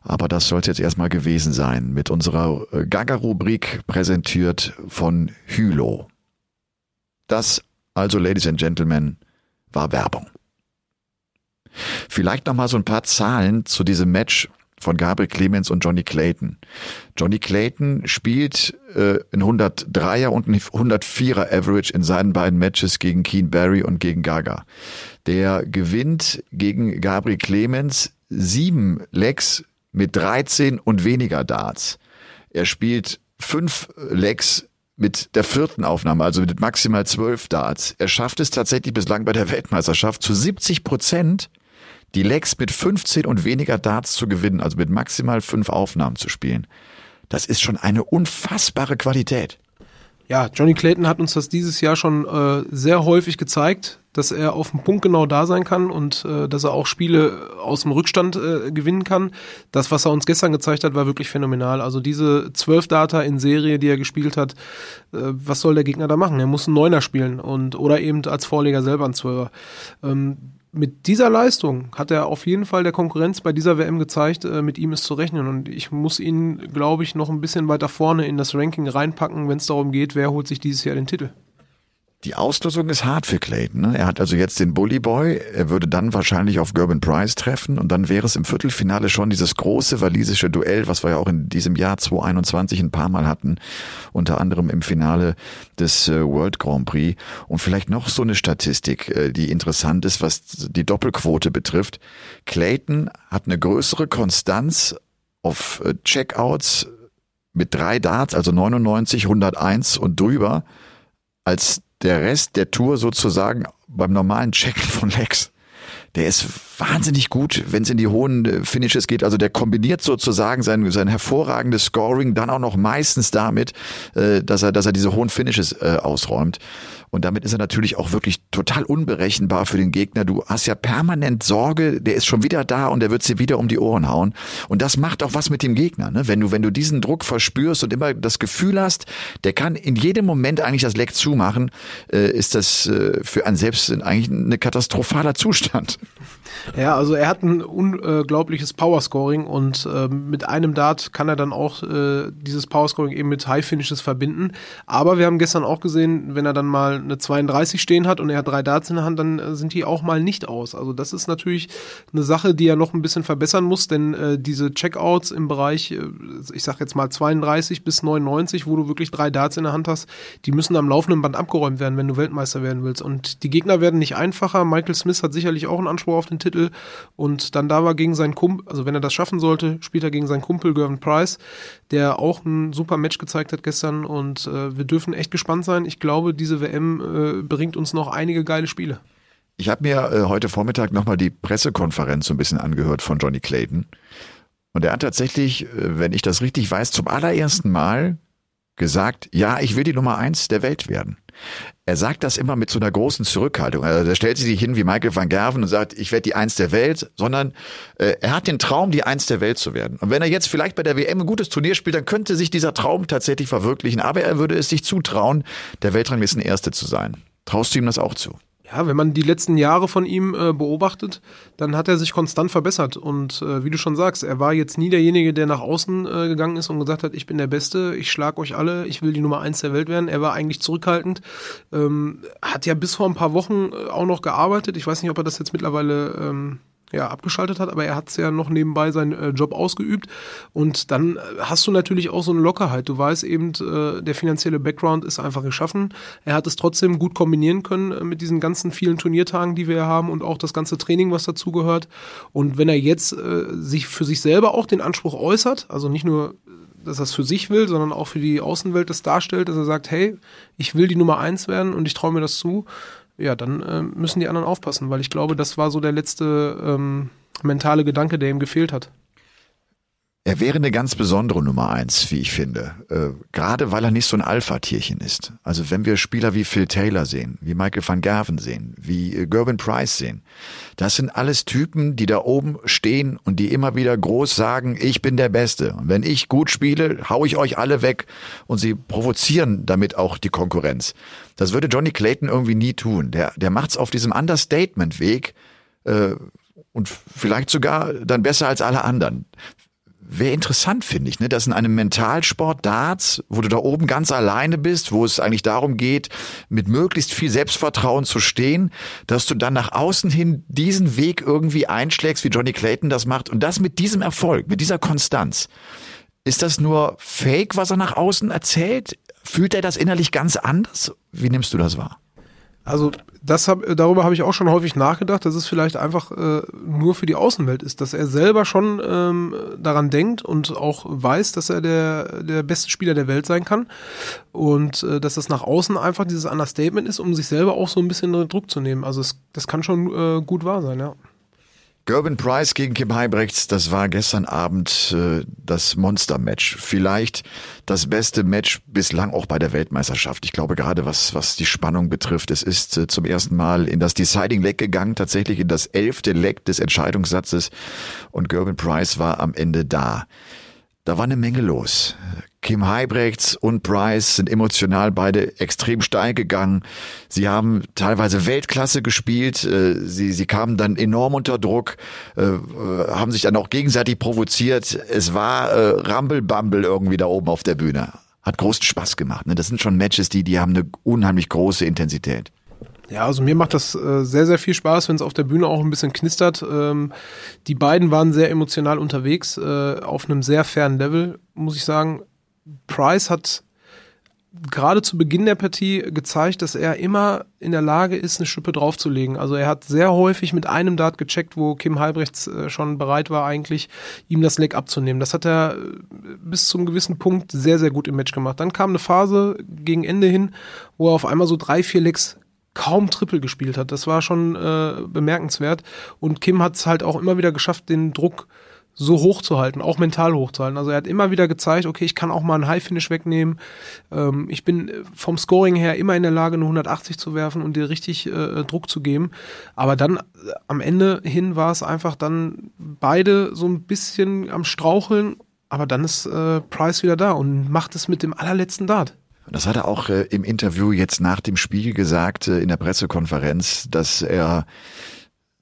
Aber das soll es jetzt erstmal gewesen sein mit unserer Gaga-Rubrik präsentiert von Hylo. Das also, Ladies and Gentlemen, war Werbung. Vielleicht nochmal so ein paar Zahlen zu diesem Match von Gabriel Clemens und Johnny Clayton. Johnny Clayton spielt äh, ein 103er und ein 104er Average in seinen beiden Matches gegen Keen Barry und gegen Gaga. Der gewinnt gegen Gabriel Clemens sieben Legs mit 13 und weniger Darts. Er spielt fünf Legs mit der vierten Aufnahme, also mit maximal zwölf Darts. Er schafft es tatsächlich bislang bei der Weltmeisterschaft zu 70 Prozent die Legs mit 15 und weniger Darts zu gewinnen, also mit maximal fünf Aufnahmen zu spielen. Das ist schon eine unfassbare Qualität. Ja, Johnny Clayton hat uns das dieses Jahr schon äh, sehr häufig gezeigt, dass er auf dem Punkt genau da sein kann und äh, dass er auch Spiele aus dem Rückstand äh, gewinnen kann. Das, was er uns gestern gezeigt hat, war wirklich phänomenal. Also diese zwölf Data in Serie, die er gespielt hat, äh, was soll der Gegner da machen? Er muss einen Neuner spielen und oder eben als Vorleger selber einen Zwölfer. Ähm, mit dieser Leistung hat er auf jeden Fall der Konkurrenz bei dieser WM gezeigt, äh, mit ihm ist zu rechnen. Und ich muss ihn, glaube ich, noch ein bisschen weiter vorne in das Ranking reinpacken, wenn es darum geht, wer holt sich dieses Jahr den Titel. Die Auslosung ist hart für Clayton. Ne? Er hat also jetzt den Bully Boy. Er würde dann wahrscheinlich auf Gerben Price treffen und dann wäre es im Viertelfinale schon dieses große walisische Duell, was wir ja auch in diesem Jahr 2021 ein paar Mal hatten, unter anderem im Finale des äh, World Grand Prix. Und vielleicht noch so eine Statistik, äh, die interessant ist, was die Doppelquote betrifft. Clayton hat eine größere Konstanz auf äh, Checkouts mit drei Darts, also 99, 101 und drüber, als der Rest der Tour sozusagen beim normalen Checken von Lex. Der ist wahnsinnig gut, wenn es in die hohen äh, Finishes geht. Also der kombiniert sozusagen sein, sein hervorragendes Scoring dann auch noch meistens damit, äh, dass er, dass er diese hohen Finishes äh, ausräumt. Und damit ist er natürlich auch wirklich total unberechenbar für den Gegner. Du hast ja permanent Sorge, der ist schon wieder da und der wird sie wieder um die Ohren hauen. Und das macht auch was mit dem Gegner. Ne? Wenn du, wenn du diesen Druck verspürst und immer das Gefühl hast, der kann in jedem Moment eigentlich das Leck zumachen, äh, ist das äh, für einen selbst eigentlich ein katastrophaler Zustand. Ja, also er hat ein unglaubliches Powerscoring und äh, mit einem Dart kann er dann auch äh, dieses Powerscoring eben mit High Finishes verbinden. Aber wir haben gestern auch gesehen, wenn er dann mal eine 32 stehen hat und er hat drei Darts in der Hand, dann äh, sind die auch mal nicht aus. Also das ist natürlich eine Sache, die er noch ein bisschen verbessern muss, denn äh, diese Checkouts im Bereich, äh, ich sag jetzt mal 32 bis 99, wo du wirklich drei Darts in der Hand hast, die müssen am laufenden Band abgeräumt werden, wenn du Weltmeister werden willst. Und die Gegner werden nicht einfacher. Michael Smith hat sicherlich auch einen Anspruch auf den Titel und dann da war gegen seinen Kumpel, also wenn er das schaffen sollte, spielt er gegen seinen Kumpel Gervin Price, der auch ein super Match gezeigt hat gestern und äh, wir dürfen echt gespannt sein. Ich glaube, diese WM äh, bringt uns noch einige geile Spiele. Ich habe mir äh, heute Vormittag nochmal die Pressekonferenz so ein bisschen angehört von Johnny Clayton. Und er hat tatsächlich, äh, wenn ich das richtig weiß, zum allerersten Mal gesagt, ja, ich will die Nummer eins der Welt werden. Er sagt das immer mit so einer großen Zurückhaltung. Also er stellt sich nicht hin wie Michael van Gerven und sagt, ich werde die Eins der Welt, sondern äh, er hat den Traum, die Eins der Welt zu werden. Und wenn er jetzt vielleicht bei der WM ein gutes Turnier spielt, dann könnte sich dieser Traum tatsächlich verwirklichen. Aber er würde es sich zutrauen, der Weltranglisten Erste zu sein. Traust du ihm das auch zu? Ja, wenn man die letzten Jahre von ihm äh, beobachtet, dann hat er sich konstant verbessert. Und äh, wie du schon sagst, er war jetzt nie derjenige, der nach außen äh, gegangen ist und gesagt hat, ich bin der Beste, ich schlag euch alle, ich will die Nummer eins der Welt werden. Er war eigentlich zurückhaltend, ähm, hat ja bis vor ein paar Wochen äh, auch noch gearbeitet. Ich weiß nicht, ob er das jetzt mittlerweile ähm, ja, abgeschaltet hat, aber er hat ja noch nebenbei seinen äh, Job ausgeübt. Und dann äh, hast du natürlich auch so eine Lockerheit. Du weißt eben, äh, der finanzielle Background ist einfach geschaffen. Er hat es trotzdem gut kombinieren können äh, mit diesen ganzen vielen Turniertagen, die wir haben und auch das ganze Training, was dazugehört. Und wenn er jetzt äh, sich für sich selber auch den Anspruch äußert, also nicht nur dass er es für sich will, sondern auch für die Außenwelt das darstellt, dass er sagt, hey, ich will die Nummer eins werden und ich traue mir das zu, ja, dann äh, müssen die anderen aufpassen, weil ich glaube, das war so der letzte ähm, mentale Gedanke, der ihm gefehlt hat. Er wäre eine ganz besondere Nummer eins, wie ich finde. Äh, gerade weil er nicht so ein Alpha-Tierchen ist. Also wenn wir Spieler wie Phil Taylor sehen, wie Michael van Gerven sehen, wie äh, Gerben Price sehen, das sind alles Typen, die da oben stehen und die immer wieder groß sagen, ich bin der Beste. Und wenn ich gut spiele, hau ich euch alle weg. Und sie provozieren damit auch die Konkurrenz. Das würde Johnny Clayton irgendwie nie tun. Der, der macht's auf diesem Understatement-Weg, äh, und vielleicht sogar dann besser als alle anderen wäre interessant, finde ich, ne? dass in einem Mentalsport Darts, wo du da oben ganz alleine bist, wo es eigentlich darum geht, mit möglichst viel Selbstvertrauen zu stehen, dass du dann nach außen hin diesen Weg irgendwie einschlägst, wie Johnny Clayton das macht und das mit diesem Erfolg, mit dieser Konstanz. Ist das nur Fake, was er nach außen erzählt? Fühlt er das innerlich ganz anders? Wie nimmst du das wahr? Also das hab, darüber habe ich auch schon häufig nachgedacht, dass es vielleicht einfach äh, nur für die Außenwelt ist, dass er selber schon ähm, daran denkt und auch weiß, dass er der, der beste Spieler der Welt sein kann und äh, dass das nach außen einfach dieses Understatement ist, um sich selber auch so ein bisschen Druck zu nehmen. Also es, das kann schon äh, gut wahr sein, ja. Gerben Price gegen Kim Heibrechts, das war gestern Abend äh, das Monster-Match. Vielleicht das beste Match bislang auch bei der Weltmeisterschaft. Ich glaube gerade, was, was die Spannung betrifft, es ist äh, zum ersten Mal in das Deciding Leg gegangen, tatsächlich in das elfte Leg des Entscheidungssatzes und Gerben Price war am Ende da. Da war eine Menge los. Kim Heibrechts und Price sind emotional beide extrem steil gegangen. Sie haben teilweise Weltklasse gespielt. Äh, sie, sie kamen dann enorm unter Druck, äh, haben sich dann auch gegenseitig provoziert. Es war äh, Rumble-Bumble irgendwie da oben auf der Bühne. Hat großen Spaß gemacht. Ne? Das sind schon Matches, die, die haben eine unheimlich große Intensität. Ja, also mir macht das äh, sehr, sehr viel Spaß, wenn es auf der Bühne auch ein bisschen knistert. Ähm, die beiden waren sehr emotional unterwegs, äh, auf einem sehr fairen Level, muss ich sagen. Price hat gerade zu Beginn der Partie gezeigt, dass er immer in der Lage ist, eine Schippe draufzulegen. Also er hat sehr häufig mit einem Dart gecheckt, wo Kim Halbrechts äh, schon bereit war, eigentlich ihm das Leck abzunehmen. Das hat er äh, bis zum gewissen Punkt sehr, sehr gut im Match gemacht. Dann kam eine Phase gegen Ende hin, wo er auf einmal so drei, vier Lecks kaum Triple gespielt hat. Das war schon äh, bemerkenswert. Und Kim hat es halt auch immer wieder geschafft, den Druck äh, so hoch zu halten, auch mental hoch zu halten. Also er hat immer wieder gezeigt, okay, ich kann auch mal einen High-Finish wegnehmen. Ähm, ich bin vom Scoring her immer in der Lage, eine 180 zu werfen und dir richtig äh, Druck zu geben. Aber dann äh, am Ende hin war es einfach dann beide so ein bisschen am Straucheln. Aber dann ist äh, Price wieder da und macht es mit dem allerletzten Dart. Das hat er auch äh, im Interview jetzt nach dem Spiel gesagt, äh, in der Pressekonferenz, dass er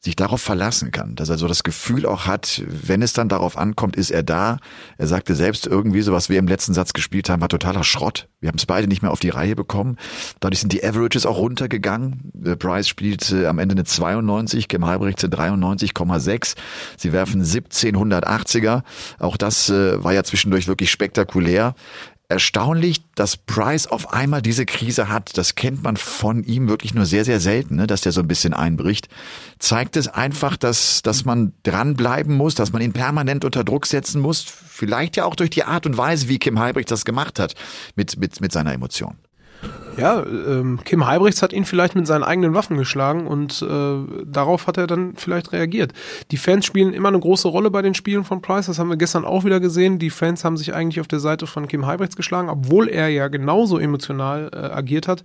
sich darauf verlassen kann, dass er so das Gefühl auch hat, wenn es dann darauf ankommt, ist er da. Er sagte selbst irgendwie so, was wir im letzten Satz gespielt haben, war totaler Schrott. Wir haben es beide nicht mehr auf die Reihe bekommen. Dadurch sind die Averages auch runtergegangen. Price spielt am Ende eine 92, Kim Halbrecht 93,6. Sie werfen 1780er. Auch das äh, war ja zwischendurch wirklich spektakulär erstaunlich, dass Price auf einmal diese Krise hat. Das kennt man von ihm wirklich nur sehr, sehr selten, ne, dass der so ein bisschen einbricht. Zeigt es einfach, dass, dass man dranbleiben muss, dass man ihn permanent unter Druck setzen muss. Vielleicht ja auch durch die Art und Weise, wie Kim Heibrecht das gemacht hat mit, mit, mit seiner Emotion. Ja, ähm, Kim Heibrechts hat ihn vielleicht mit seinen eigenen Waffen geschlagen und äh, darauf hat er dann vielleicht reagiert. Die Fans spielen immer eine große Rolle bei den Spielen von Price, das haben wir gestern auch wieder gesehen. Die Fans haben sich eigentlich auf der Seite von Kim Heibrechts geschlagen, obwohl er ja genauso emotional äh, agiert hat.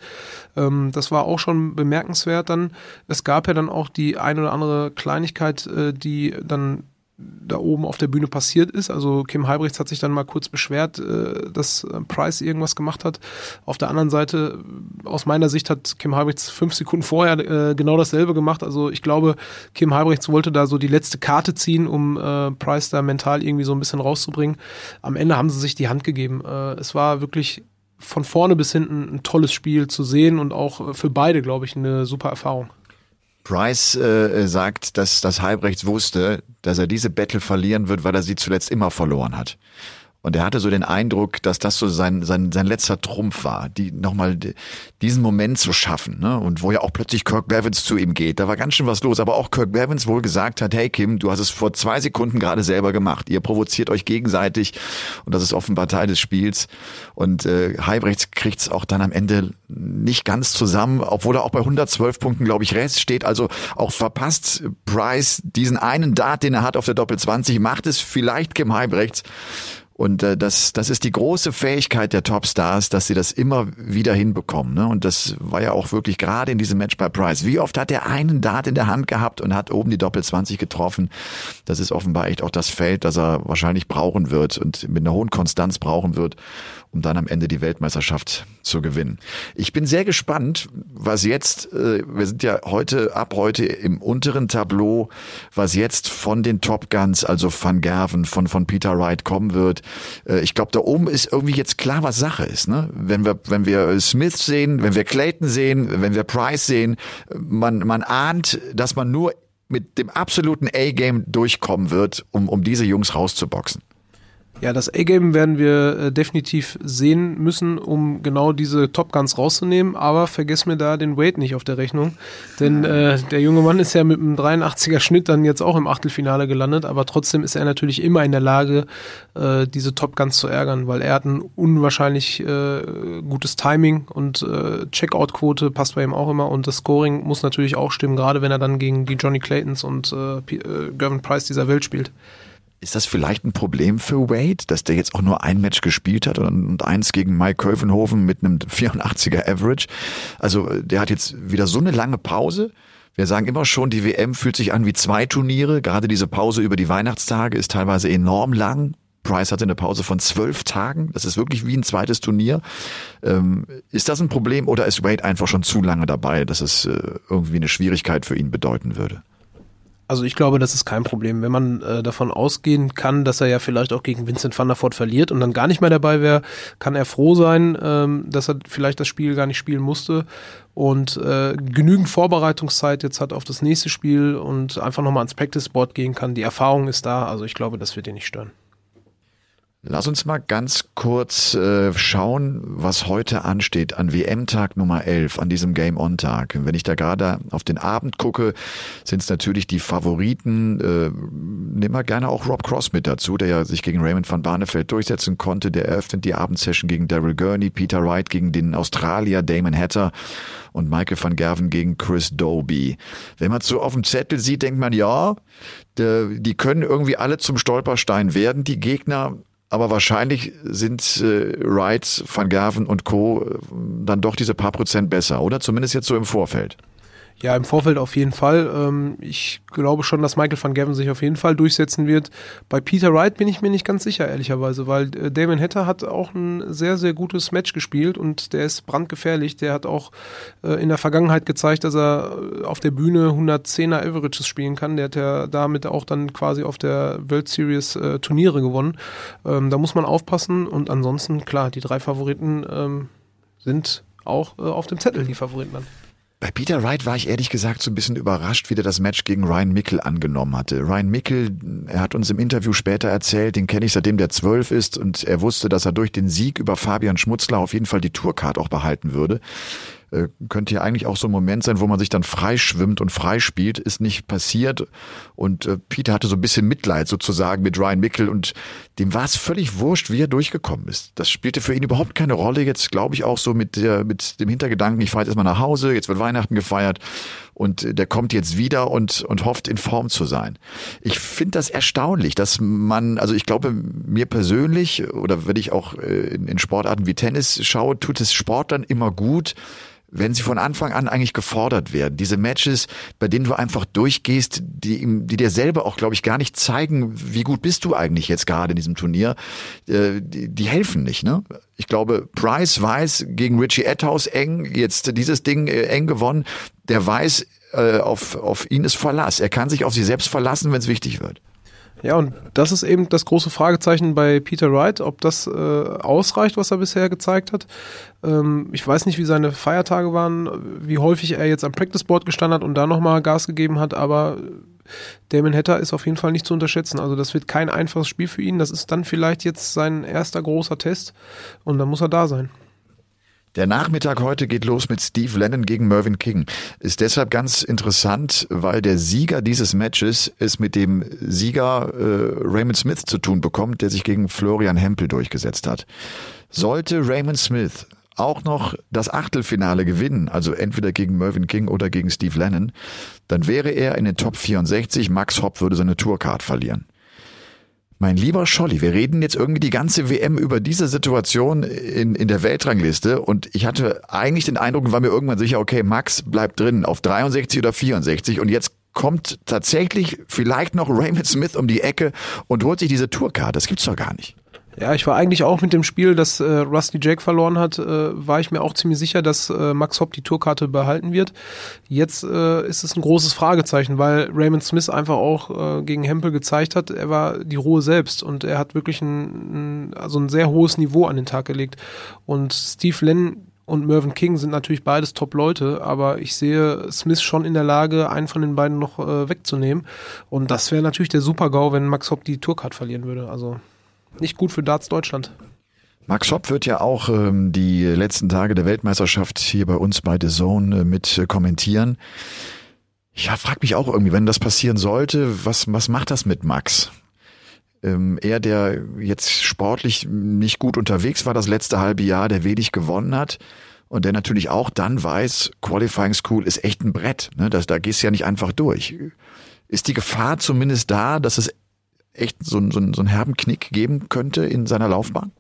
Ähm, das war auch schon bemerkenswert dann. Es gab ja dann auch die ein oder andere Kleinigkeit, äh, die dann da oben auf der Bühne passiert ist. Also Kim Halbrechts hat sich dann mal kurz beschwert, äh, dass äh, Price irgendwas gemacht hat. Auf der anderen Seite, aus meiner Sicht hat Kim Halbrechts fünf Sekunden vorher äh, genau dasselbe gemacht. Also ich glaube, Kim Halbrechts wollte da so die letzte Karte ziehen, um Price da mental irgendwie so ein bisschen rauszubringen. Am Ende haben sie sich die Hand gegeben. es war wirklich von vorne bis hinten ein tolles Spiel zu sehen und auch für beide, glaube ich, eine super Erfahrung. Price äh, sagt, dass das Halbrechts wusste, dass er diese Battle verlieren wird, weil er sie zuletzt immer verloren hat. Und er hatte so den Eindruck, dass das so sein, sein, sein letzter Trumpf war, die nochmal diesen Moment zu schaffen. Ne? Und wo ja auch plötzlich Kirk Bevins zu ihm geht. Da war ganz schön was los. Aber auch Kirk Bevins wohl gesagt hat, hey Kim, du hast es vor zwei Sekunden gerade selber gemacht. Ihr provoziert euch gegenseitig und das ist offenbar Teil des Spiels. Und äh, Heibrechts kriegt es auch dann am Ende nicht ganz zusammen, obwohl er auch bei 112 Punkten, glaube ich, Rest steht. Also auch verpasst Price diesen einen Dart, den er hat auf der Doppel 20, macht es vielleicht Kim Heibrechts. Und äh, das, das ist die große Fähigkeit der Topstars, dass sie das immer wieder hinbekommen. Ne? Und das war ja auch wirklich gerade in diesem Match bei Price. Wie oft hat er einen Dart in der Hand gehabt und hat oben die Doppel 20 getroffen? Das ist offenbar echt auch das Feld, das er wahrscheinlich brauchen wird und mit einer hohen Konstanz brauchen wird, um dann am Ende die Weltmeisterschaft zu gewinnen. Ich bin sehr gespannt, was jetzt, äh, wir sind ja heute, ab heute im unteren Tableau, was jetzt von den Top Guns, also Van Gerven, von, von Peter Wright kommen wird. Äh, ich glaube, da oben ist irgendwie jetzt klar, was Sache ist. Ne? Wenn wir, wenn wir Smith sehen, wenn wir Clayton sehen, wenn wir Price sehen, man, man ahnt, dass man nur mit dem absoluten A-Game durchkommen wird, um, um diese Jungs rauszuboxen. Ja, das A-Game werden wir äh, definitiv sehen müssen, um genau diese Top Guns rauszunehmen. Aber vergiss mir da den Wade nicht auf der Rechnung. Denn äh, der junge Mann ist ja mit einem 83er Schnitt dann jetzt auch im Achtelfinale gelandet. Aber trotzdem ist er natürlich immer in der Lage, äh, diese Top Guns zu ärgern, weil er hat ein unwahrscheinlich äh, gutes Timing und äh, Checkout-Quote passt bei ihm auch immer. Und das Scoring muss natürlich auch stimmen, gerade wenn er dann gegen die Johnny Claytons und äh, Gervin Price dieser Welt spielt. Ist das vielleicht ein Problem für Wade, dass der jetzt auch nur ein Match gespielt hat und eins gegen Mike Kövenhofen mit einem 84er Average? Also der hat jetzt wieder so eine lange Pause. Wir sagen immer schon, die WM fühlt sich an wie zwei Turniere. Gerade diese Pause über die Weihnachtstage ist teilweise enorm lang. Price hatte eine Pause von zwölf Tagen. Das ist wirklich wie ein zweites Turnier. Ähm, ist das ein Problem oder ist Wade einfach schon zu lange dabei, dass es äh, irgendwie eine Schwierigkeit für ihn bedeuten würde? Also ich glaube, das ist kein Problem. Wenn man äh, davon ausgehen kann, dass er ja vielleicht auch gegen Vincent van der Voort verliert und dann gar nicht mehr dabei wäre, kann er froh sein, ähm, dass er vielleicht das Spiel gar nicht spielen musste und äh, genügend Vorbereitungszeit jetzt hat auf das nächste Spiel und einfach nochmal ans Practice Board gehen kann. Die Erfahrung ist da, also ich glaube, das wird ihn nicht stören. Lass uns mal ganz kurz äh, schauen, was heute ansteht an WM-Tag Nummer 11, an diesem Game-On-Tag. Wenn ich da gerade auf den Abend gucke, sind es natürlich die Favoriten. Äh, nehmen wir gerne auch Rob Cross mit dazu, der ja sich gegen Raymond van Barneveld durchsetzen konnte. Der eröffnet die Abendsession gegen Daryl Gurney, Peter Wright gegen den Australier Damon Hatter und Michael van Gerven gegen Chris Doby. Wenn man so auf dem Zettel sieht, denkt man, ja, die können irgendwie alle zum Stolperstein werden, die Gegner aber wahrscheinlich sind äh, Wright, Van Gerven und Co. Äh, dann doch diese paar Prozent besser, oder? Zumindest jetzt so im Vorfeld. Ja, im Vorfeld auf jeden Fall. Ähm, ich glaube schon, dass Michael van Gerven sich auf jeden Fall durchsetzen wird. Bei Peter Wright bin ich mir nicht ganz sicher, ehrlicherweise, weil äh, Damon Hatter hat auch ein sehr, sehr gutes Match gespielt und der ist brandgefährlich. Der hat auch äh, in der Vergangenheit gezeigt, dass er äh, auf der Bühne 110er Averages spielen kann. Der hat ja damit auch dann quasi auf der World Series Turniere gewonnen. Ähm, da muss man aufpassen und ansonsten, klar, die drei Favoriten ähm, sind auch auf dem Zettel, die Favoriten dann. Bei Peter Wright war ich ehrlich gesagt so ein bisschen überrascht, wie der das Match gegen Ryan Mickel angenommen hatte. Ryan Mickel, er hat uns im Interview später erzählt, den kenne ich seitdem der zwölf ist und er wusste, dass er durch den Sieg über Fabian Schmutzler auf jeden Fall die Tourcard auch behalten würde. Äh, könnte ja eigentlich auch so ein Moment sein, wo man sich dann freischwimmt und freispielt, ist nicht passiert. Und äh, Peter hatte so ein bisschen Mitleid sozusagen mit Ryan Mickel und dem war es völlig wurscht, wie er durchgekommen ist. Das spielte für ihn überhaupt keine Rolle. Jetzt glaube ich auch so mit, der, mit dem Hintergedanken, ich fahre jetzt erstmal nach Hause, jetzt wird Weihnachten gefeiert und der kommt jetzt wieder und, und hofft in Form zu sein. Ich finde das erstaunlich, dass man, also ich glaube mir persönlich oder wenn ich auch äh, in, in Sportarten wie Tennis schaue, tut es Sportlern immer gut, wenn sie von Anfang an eigentlich gefordert werden. Diese Matches, bei denen du einfach durchgehst, die, die dir selber auch, glaube ich, gar nicht zeigen, wie gut bist du eigentlich jetzt gerade in diesem Turnier, äh, die, die helfen nicht. Ne? Ich glaube, Price weiß gegen Richie Etthaus eng, jetzt dieses Ding äh, eng gewonnen. Der weiß, äh, auf, auf ihn ist Verlass. Er kann sich auf sich selbst verlassen, wenn es wichtig wird. Ja, und das ist eben das große Fragezeichen bei Peter Wright, ob das äh, ausreicht, was er bisher gezeigt hat. Ähm, ich weiß nicht, wie seine Feiertage waren, wie häufig er jetzt am Practice Board gestanden hat und da nochmal Gas gegeben hat, aber Damon Hatter ist auf jeden Fall nicht zu unterschätzen. Also das wird kein einfaches Spiel für ihn. Das ist dann vielleicht jetzt sein erster großer Test und dann muss er da sein. Der Nachmittag heute geht los mit Steve Lennon gegen Mervyn King. Ist deshalb ganz interessant, weil der Sieger dieses Matches es mit dem Sieger äh, Raymond Smith zu tun bekommt, der sich gegen Florian Hempel durchgesetzt hat. Sollte Raymond Smith auch noch das Achtelfinale gewinnen, also entweder gegen Mervyn King oder gegen Steve Lennon, dann wäre er in den Top 64. Max Hopp würde seine Tourcard verlieren. Mein lieber Scholli, wir reden jetzt irgendwie die ganze WM über diese Situation in, in der Weltrangliste und ich hatte eigentlich den Eindruck, war mir irgendwann sicher, okay, Max bleibt drin auf 63 oder 64 und jetzt kommt tatsächlich vielleicht noch Raymond Smith um die Ecke und holt sich diese Tourcard. Das gibt's doch gar nicht. Ja, ich war eigentlich auch mit dem Spiel, das äh, Rusty Jake verloren hat, äh, war ich mir auch ziemlich sicher, dass äh, Max Hopp die Tourkarte behalten wird. Jetzt äh, ist es ein großes Fragezeichen, weil Raymond Smith einfach auch äh, gegen Hempel gezeigt hat, er war die Ruhe selbst und er hat wirklich ein, ein, also ein sehr hohes Niveau an den Tag gelegt. Und Steve Lenn und Mervyn King sind natürlich beides Top-Leute, aber ich sehe Smith schon in der Lage, einen von den beiden noch äh, wegzunehmen. Und das wäre natürlich der Super-GAU, wenn Max Hopp die Tourcard verlieren würde. Also nicht gut für Darts Deutschland. Max Hopp wird ja auch ähm, die letzten Tage der Weltmeisterschaft hier bei uns bei The Zone äh, mit äh, kommentieren. Ja, frag mich auch irgendwie, wenn das passieren sollte, was, was macht das mit Max? Ähm, er, der jetzt sportlich nicht gut unterwegs war das letzte halbe Jahr, der wenig gewonnen hat und der natürlich auch dann weiß, Qualifying School ist echt ein Brett. Ne? Das, da gehst du ja nicht einfach durch. Ist die Gefahr zumindest da, dass es echt so, so, so einen herben Knick geben könnte in seiner Laufbahn?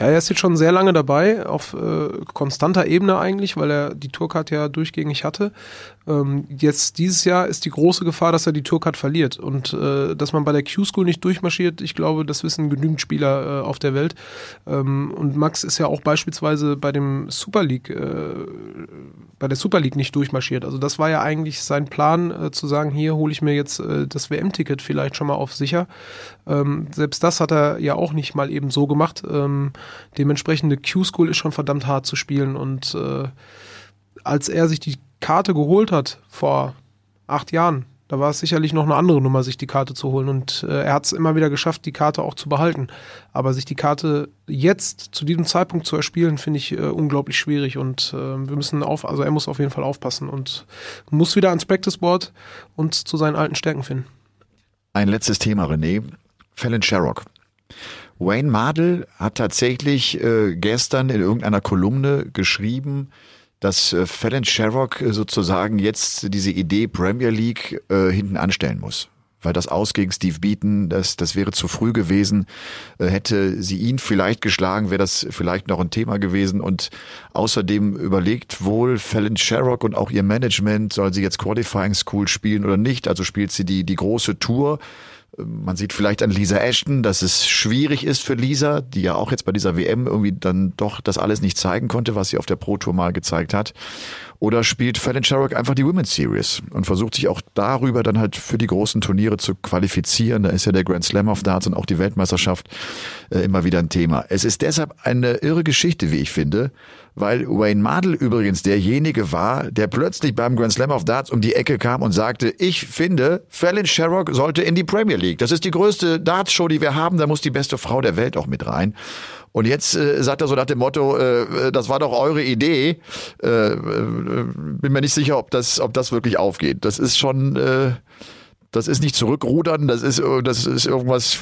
Ja, er ist jetzt schon sehr lange dabei, auf äh, konstanter Ebene eigentlich, weil er die Tourcard ja durchgängig hatte. Ähm, jetzt dieses Jahr ist die große Gefahr, dass er die Tourcard verliert und äh, dass man bei der Q-School nicht durchmarschiert. Ich glaube, das wissen genügend Spieler äh, auf der Welt. Ähm, und Max ist ja auch beispielsweise bei dem Super League, äh, bei der Super League nicht durchmarschiert. Also das war ja eigentlich sein Plan, äh, zu sagen, hier hole ich mir jetzt äh, das WM-Ticket vielleicht schon mal auf sicher. Ähm, selbst das hat er ja auch nicht mal eben so gemacht. Ähm, dementsprechend Q-School ist schon verdammt hart zu spielen und äh, als er sich die Karte geholt hat vor acht Jahren, da war es sicherlich noch eine andere Nummer, sich die Karte zu holen. Und äh, er hat es immer wieder geschafft, die Karte auch zu behalten. Aber sich die Karte jetzt zu diesem Zeitpunkt zu erspielen, finde ich äh, unglaublich schwierig. Und äh, wir müssen auf, also er muss auf jeden Fall aufpassen und muss wieder ans Practice Board und zu seinen alten Stärken finden. Ein letztes Thema, René. Fallon Sherrock. Wayne Mardell hat tatsächlich äh, gestern in irgendeiner Kolumne geschrieben, dass äh, Fallon Sherrock äh, sozusagen jetzt diese Idee Premier League äh, hinten anstellen muss. Weil das Aus gegen Steve Beaton, das, das wäre zu früh gewesen. Äh, hätte sie ihn vielleicht geschlagen, wäre das vielleicht noch ein Thema gewesen. Und außerdem überlegt wohl Fallon Sherrock und auch ihr Management, soll sie jetzt Qualifying School spielen oder nicht. Also spielt sie die, die große Tour man sieht vielleicht an Lisa Ashton, dass es schwierig ist für Lisa, die ja auch jetzt bei dieser WM irgendwie dann doch das alles nicht zeigen konnte, was sie auf der Pro Tour mal gezeigt hat. Oder spielt Fallon Sherrock einfach die Women's Series und versucht sich auch darüber dann halt für die großen Turniere zu qualifizieren. Da ist ja der Grand Slam of Darts und auch die Weltmeisterschaft äh, immer wieder ein Thema. Es ist deshalb eine irre Geschichte, wie ich finde, weil Wayne Mardell übrigens derjenige war, der plötzlich beim Grand Slam of Darts um die Ecke kam und sagte, ich finde, Fallon Sherrock sollte in die Premier League. Das ist die größte Darts-Show, die wir haben, da muss die beste Frau der Welt auch mit rein. Und jetzt äh, sagt er so nach dem Motto, äh, das war doch eure Idee. Äh, äh, bin mir nicht sicher, ob das, ob das wirklich aufgeht. Das ist schon, äh, das ist nicht zurückrudern, das ist, das ist irgendwas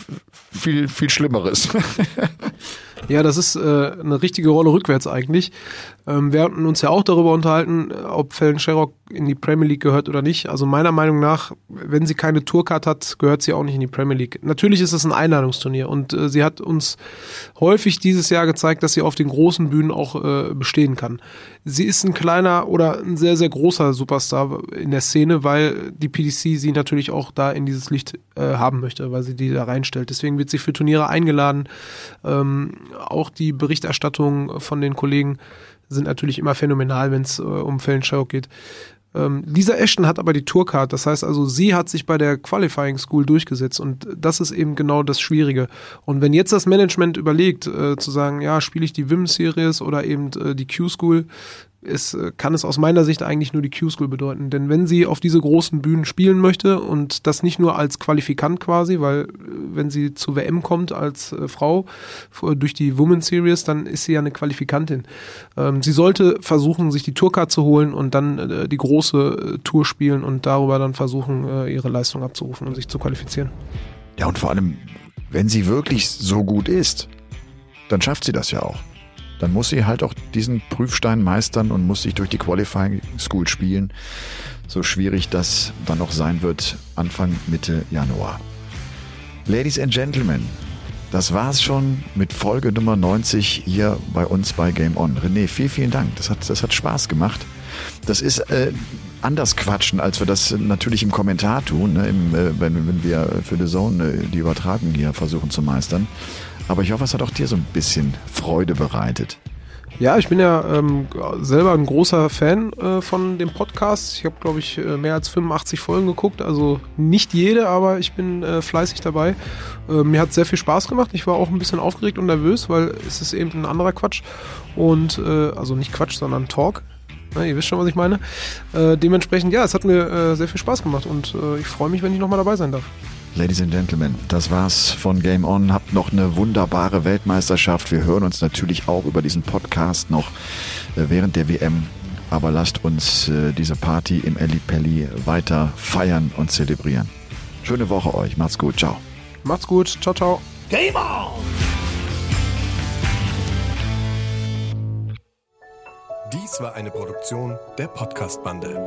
viel, viel Schlimmeres. Ja, das ist äh, eine richtige Rolle rückwärts eigentlich. Ähm, wir hatten uns ja auch darüber unterhalten, ob Fallon Sherrock in die Premier League gehört oder nicht. Also meiner Meinung nach, wenn sie keine Tourcard hat, gehört sie auch nicht in die Premier League. Natürlich ist es ein Einladungsturnier und äh, sie hat uns häufig dieses Jahr gezeigt, dass sie auf den großen Bühnen auch äh, bestehen kann. Sie ist ein kleiner oder ein sehr, sehr großer Superstar in der Szene, weil die PDC sie natürlich auch da in dieses Licht äh, haben möchte, weil sie die da reinstellt. Deswegen wird sie für Turniere eingeladen. Ähm, auch die Berichterstattung von den Kollegen sind natürlich immer phänomenal, wenn es äh, um Fällen Sherlock geht. Ähm, Lisa Ashton hat aber die Tourcard, das heißt also, sie hat sich bei der Qualifying School durchgesetzt und das ist eben genau das Schwierige. Und wenn jetzt das Management überlegt, äh, zu sagen, ja, spiele ich die WIM Series oder eben äh, die Q School, es äh, kann es aus meiner Sicht eigentlich nur die Q-School bedeuten. Denn wenn sie auf diese großen Bühnen spielen möchte und das nicht nur als Qualifikant quasi, weil äh, wenn sie zur WM kommt als äh, Frau durch die Women's Series, dann ist sie ja eine Qualifikantin. Ähm, sie sollte versuchen, sich die Tourcard zu holen und dann äh, die große äh, Tour spielen und darüber dann versuchen, äh, ihre Leistung abzurufen und sich zu qualifizieren. Ja, und vor allem, wenn sie wirklich so gut ist, dann schafft sie das ja auch dann muss sie halt auch diesen Prüfstein meistern und muss sich durch die Qualifying School spielen. So schwierig das dann noch sein wird, Anfang, Mitte Januar. Ladies and Gentlemen, das war's schon mit Folge Nummer 90 hier bei uns bei Game On. René, vielen, vielen Dank. Das hat, das hat Spaß gemacht. Das ist äh, anders quatschen, als wir das natürlich im Kommentar tun, ne, im, äh, wenn, wenn wir für The Zone äh, die Übertragung hier versuchen zu meistern. Aber ich hoffe, es hat auch dir so ein bisschen Freude bereitet. Ja, ich bin ja ähm, selber ein großer Fan äh, von dem Podcast. Ich habe, glaube ich, äh, mehr als 85 Folgen geguckt. Also nicht jede, aber ich bin äh, fleißig dabei. Äh, mir hat sehr viel Spaß gemacht. Ich war auch ein bisschen aufgeregt und nervös, weil es ist eben ein anderer Quatsch. Und äh, also nicht Quatsch, sondern Talk. Na, ihr wisst schon, was ich meine. Äh, dementsprechend, ja, es hat mir sehr viel Spaß gemacht und ich freue mich, wenn ich nochmal dabei sein darf. Ladies and Gentlemen, das war's von Game On. Habt noch eine wunderbare Weltmeisterschaft. Wir hören uns natürlich auch über diesen Podcast noch äh, während der WM. Aber lasst uns äh, diese Party im Eli Pelli weiter feiern und zelebrieren. Schöne Woche euch. Macht's gut. Ciao. Macht's gut. Ciao, ciao. Game On! Dies war eine Produktion der Podcast-Bande.